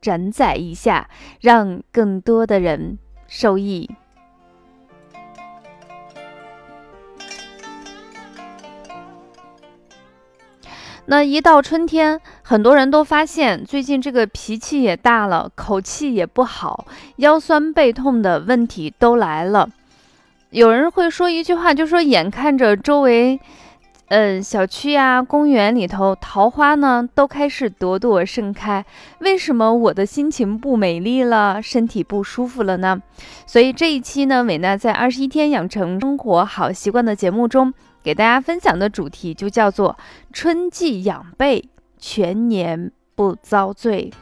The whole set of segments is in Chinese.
转载一下，让更多的人受益。那一到春天，很多人都发现最近这个脾气也大了，口气也不好，腰酸背痛的问题都来了。有人会说一句话，就说眼看着周围。嗯，小区呀，公园里头桃花呢都开始朵朵盛开。为什么我的心情不美丽了，身体不舒服了呢？所以这一期呢，伟娜在二十一天养成生活好习惯的节目中，给大家分享的主题就叫做春季养背，全年不遭罪。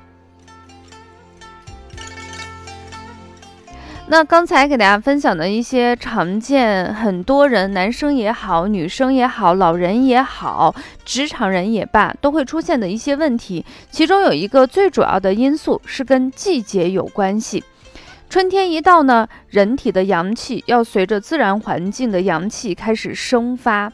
那刚才给大家分享的一些常见，很多人，男生也好，女生也好，老人也好，职场人也罢，都会出现的一些问题，其中有一个最主要的因素是跟季节有关系。春天一到呢，人体的阳气要随着自然环境的阳气开始生发。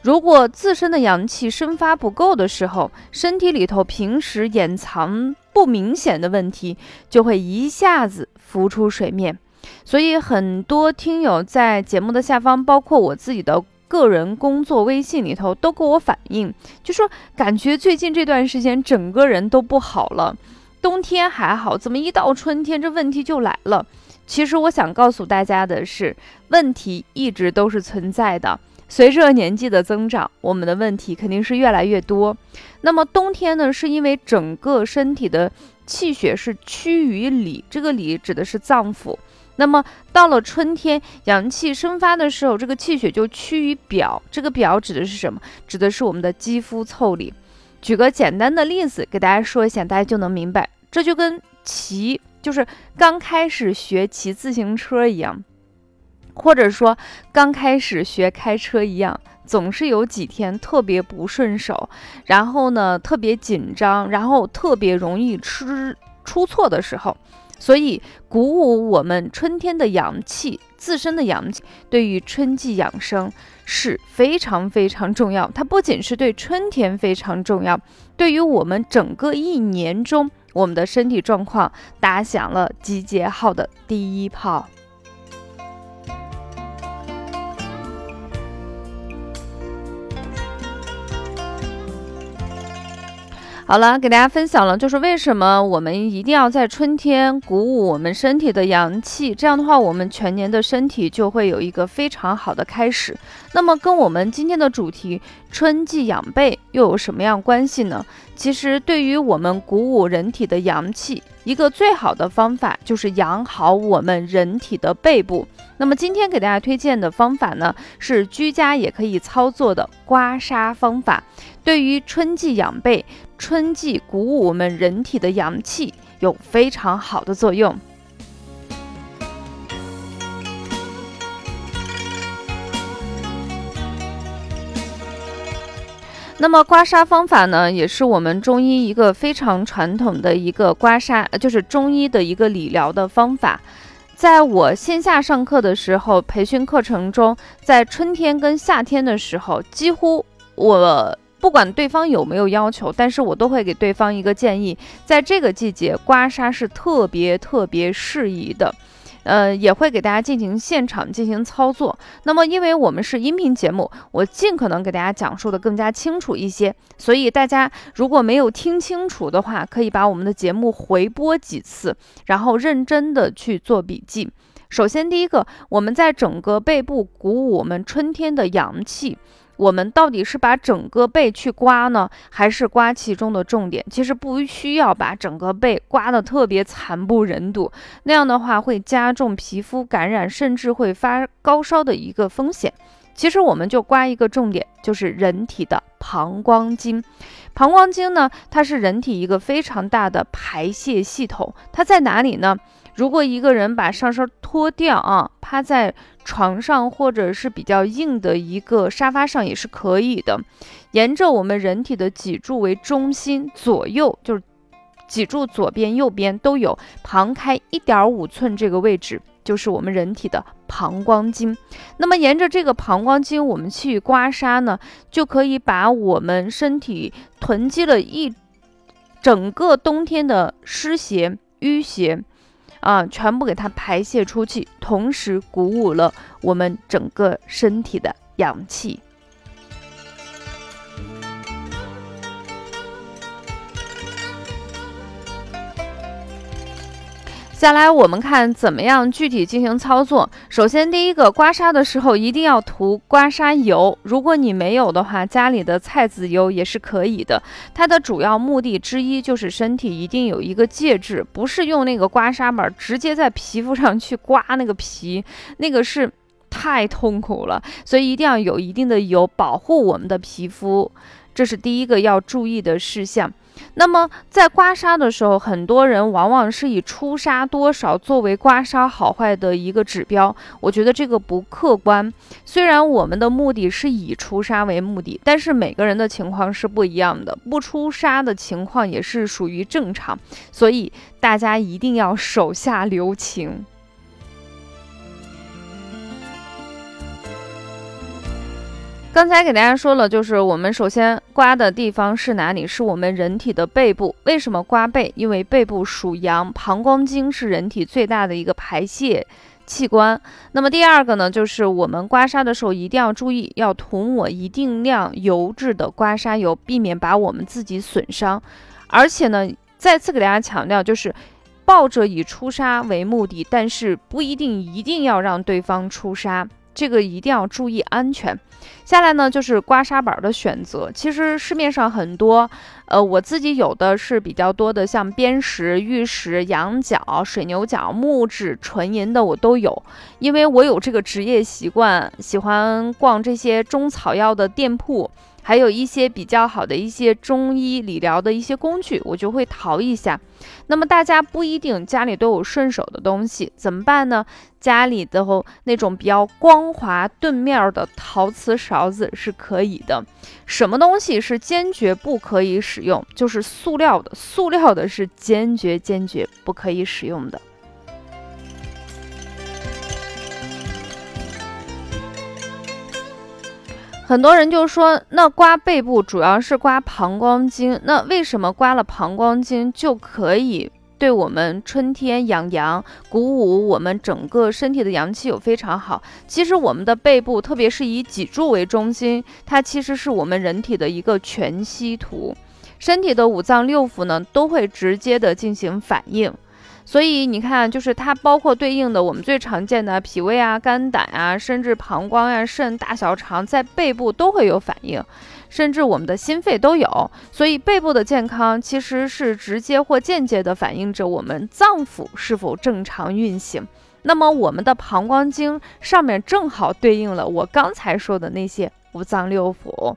如果自身的阳气生发不够的时候，身体里头平时掩藏不明显的问题，就会一下子浮出水面。所以很多听友在节目的下方，包括我自己的个人工作微信里头，都给我反映，就说感觉最近这段时间整个人都不好了。冬天还好，怎么一到春天这问题就来了？其实我想告诉大家的是，问题一直都是存在的。随着年纪的增长，我们的问题肯定是越来越多。那么冬天呢，是因为整个身体的气血是趋于里，这个里指的是脏腑。那么到了春天，阳气生发的时候，这个气血就趋于表。这个表指的是什么？指的是我们的肌肤腠理。举个简单的例子给大家说一下，大家就能明白。这就跟骑，就是刚开始学骑自行车一样，或者说刚开始学开车一样，总是有几天特别不顺手，然后呢特别紧张，然后特别容易吃出错的时候。所以，鼓舞我们春天的阳气，自身的阳气，对于春季养生是非常非常重要。它不仅是对春天非常重要，对于我们整个一年中，我们的身体状况打响了集结号的第一炮。好了，给大家分享了，就是为什么我们一定要在春天鼓舞我们身体的阳气，这样的话，我们全年的身体就会有一个非常好的开始。那么，跟我们今天的主题“春季养背”又有什么样关系呢？其实，对于我们鼓舞人体的阳气，一个最好的方法就是养好我们人体的背部。那么，今天给大家推荐的方法呢，是居家也可以操作的刮痧方法。对于春季养背。春季鼓舞我们人体的阳气有非常好的作用。那么刮痧方法呢，也是我们中医一个非常传统的一个刮痧，就是中医的一个理疗的方法。在我线下上课的时候，培训课程中，在春天跟夏天的时候，几乎我。不管对方有没有要求，但是我都会给对方一个建议，在这个季节刮痧是特别特别适宜的，呃，也会给大家进行现场进行操作。那么，因为我们是音频节目，我尽可能给大家讲述的更加清楚一些，所以大家如果没有听清楚的话，可以把我们的节目回播几次，然后认真的去做笔记。首先，第一个，我们在整个背部鼓舞我们春天的阳气。我们到底是把整个背去刮呢，还是刮其中的重点？其实不需要把整个背刮得特别惨不忍睹，那样的话会加重皮肤感染，甚至会发高烧的一个风险。其实我们就刮一个重点，就是人体的膀胱经。膀胱经呢，它是人体一个非常大的排泄系统，它在哪里呢？如果一个人把上身脱掉啊，趴在床上或者是比较硬的一个沙发上也是可以的。沿着我们人体的脊柱为中心，左右就是脊柱左边、右边都有旁开一点五寸这个位置，就是我们人体的膀胱经。那么沿着这个膀胱经，我们去刮痧呢，就可以把我们身体囤积了一整个冬天的湿邪、淤邪。啊，全部给它排泄出去，同时鼓舞了我们整个身体的阳气。下来我们看怎么样具体进行操作。首先，第一个刮痧的时候一定要涂刮痧油，如果你没有的话，家里的菜籽油也是可以的。它的主要目的之一就是身体一定有一个介质，不是用那个刮痧板直接在皮肤上去刮那个皮，那个是太痛苦了。所以一定要有一定的油保护我们的皮肤，这是第一个要注意的事项。那么在刮痧的时候，很多人往往是以出痧多少作为刮痧好坏的一个指标。我觉得这个不客观。虽然我们的目的是以出痧为目的，但是每个人的情况是不一样的，不出痧的情况也是属于正常。所以大家一定要手下留情。刚才给大家说了，就是我们首先刮的地方是哪里？是我们人体的背部。为什么刮背？因为背部属阳，膀胱经是人体最大的一个排泄器官。那么第二个呢，就是我们刮痧的时候一定要注意，要涂抹一定量油质的刮痧油，避免把我们自己损伤。而且呢，再次给大家强调，就是抱着以出痧为目的，但是不一定一定要让对方出痧。这个一定要注意安全。下来呢，就是刮痧板的选择。其实市面上很多，呃，我自己有的是比较多的，像砭石、玉石、羊角、水牛角、木质、纯银的我都有。因为我有这个职业习惯，喜欢逛这些中草药的店铺。还有一些比较好的一些中医理疗的一些工具，我就会淘一下。那么大家不一定家里都有顺手的东西，怎么办呢？家里的那种比较光滑钝面的陶瓷勺子是可以的。什么东西是坚决不可以使用？就是塑料的，塑料的是坚决坚决不可以使用的。很多人就说，那刮背部主要是刮膀胱经，那为什么刮了膀胱经就可以对我们春天养阳、鼓舞我们整个身体的阳气有非常好？其实我们的背部，特别是以脊柱为中心，它其实是我们人体的一个全息图，身体的五脏六腑呢都会直接的进行反应。所以你看，就是它包括对应的我们最常见的脾胃啊、肝胆啊，甚至膀胱呀、肾、大小肠，在背部都会有反应，甚至我们的心肺都有。所以背部的健康其实是直接或间接的反映着我们脏腑是否正常运行。那么我们的膀胱经上面正好对应了我刚才说的那些五脏六腑。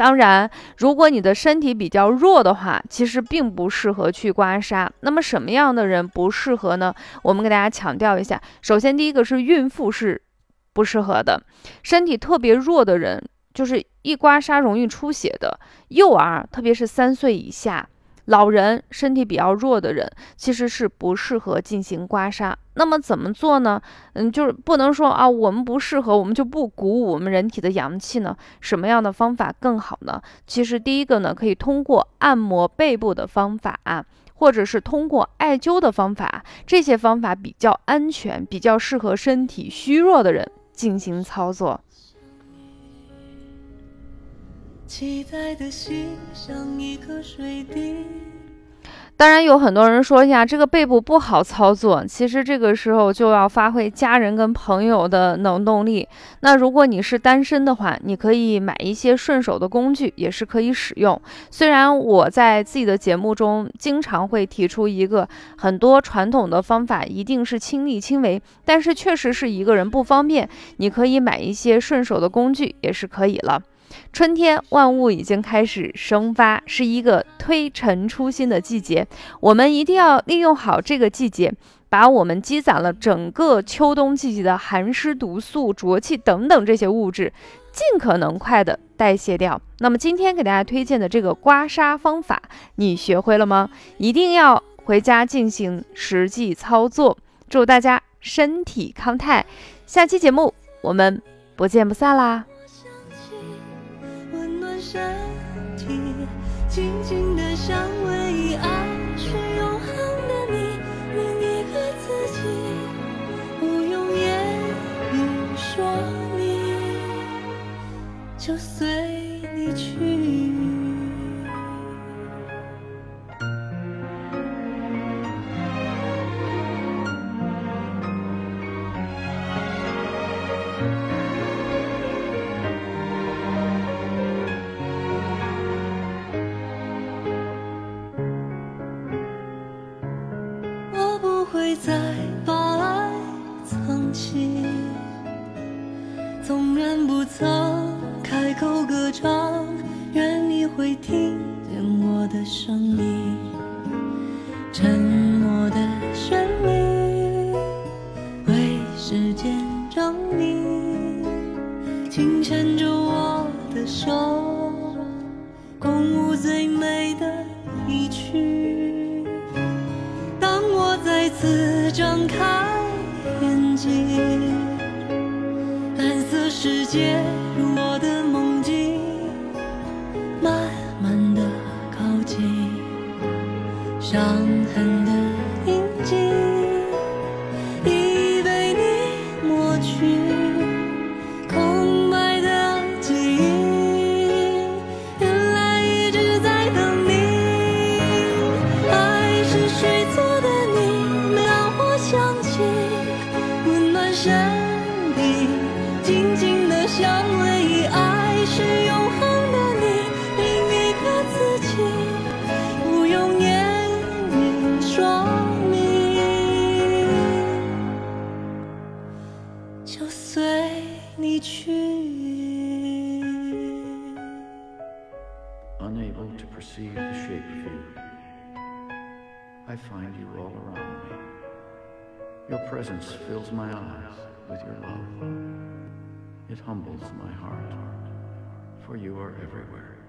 当然，如果你的身体比较弱的话，其实并不适合去刮痧。那么什么样的人不适合呢？我们给大家强调一下。首先，第一个是孕妇是不适合的，身体特别弱的人，就是一刮痧容易出血的，幼儿，特别是三岁以下。老人身体比较弱的人，其实是不适合进行刮痧。那么怎么做呢？嗯，就是不能说啊，我们不适合，我们就不鼓舞我们人体的阳气呢？什么样的方法更好呢？其实第一个呢，可以通过按摩背部的方法，或者是通过艾灸的方法，这些方法比较安全，比较适合身体虚弱的人进行操作。期待的心像一颗水滴。当然有很多人说呀，这个背部不好操作。其实这个时候就要发挥家人跟朋友的能动力。那如果你是单身的话，你可以买一些顺手的工具，也是可以使用。虽然我在自己的节目中经常会提出一个很多传统的方法一定是亲力亲为，但是确实是一个人不方便，你可以买一些顺手的工具也是可以了。春天，万物已经开始生发，是一个推陈出新的季节。我们一定要利用好这个季节，把我们积攒了整个秋冬季节的寒湿毒素、浊气等等这些物质，尽可能快的代谢掉。那么今天给大家推荐的这个刮痧方法，你学会了吗？一定要回家进行实际操作。祝大家身体康泰！下期节目我们不见不散啦！静静的相偎，爱是永恒的你，另一个自己，不用言语说，你就随。再把爱藏起，纵然不曾。开口歌唱，愿你会听见我的声音。沉默的旋律，为时间证明。请牵着我的手，共舞最美的一曲。次张开眼睛，蓝色世界。It humbles my heart, for you are everywhere.